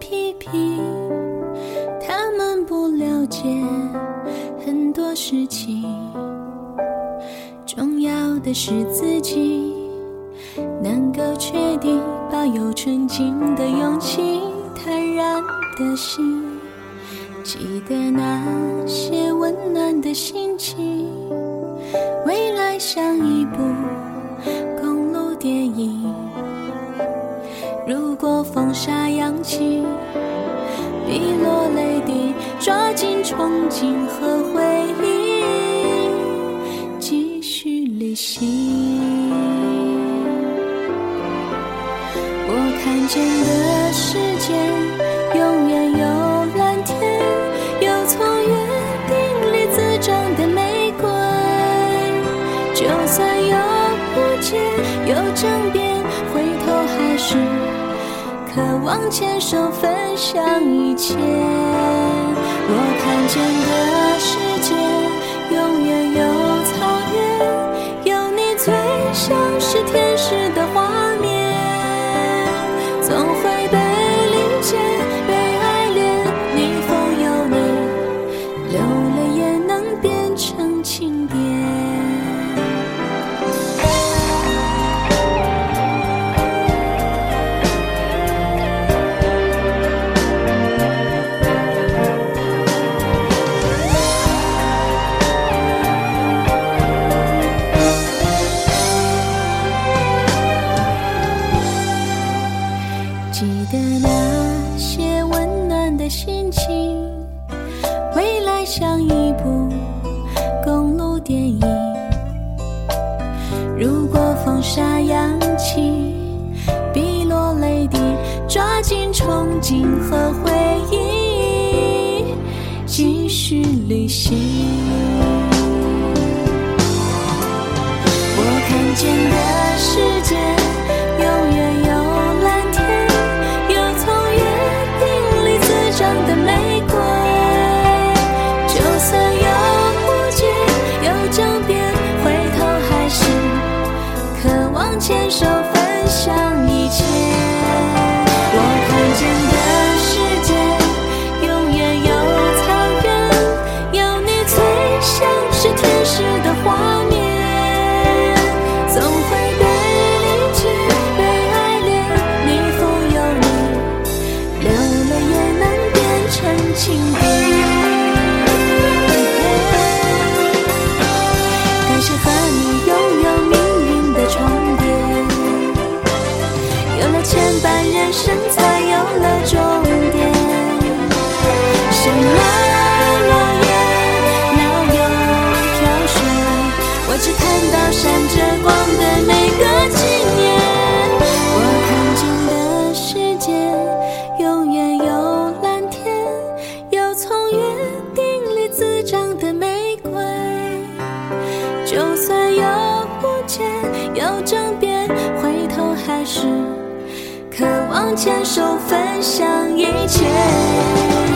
批评他们不了解很多事情重要的是自己能够确定抱有纯净的勇气坦然的心记得那些温暖的心情未来像一部如果风沙扬起。滴落泪滴，抓紧憧憬和回忆，继续旅行。我看见的世界，永远有蓝天，有从约定里滋长的玫瑰。就算有误解，有争辩，回头还是。渴望牵手分享一切，我看见的是记得那些温暖的心情，未来像一部公路电影。如果风沙扬起，碧落泪滴，抓紧憧憬和回忆，继续旅行。牵绊，人生才有了终点。牵手分享一切。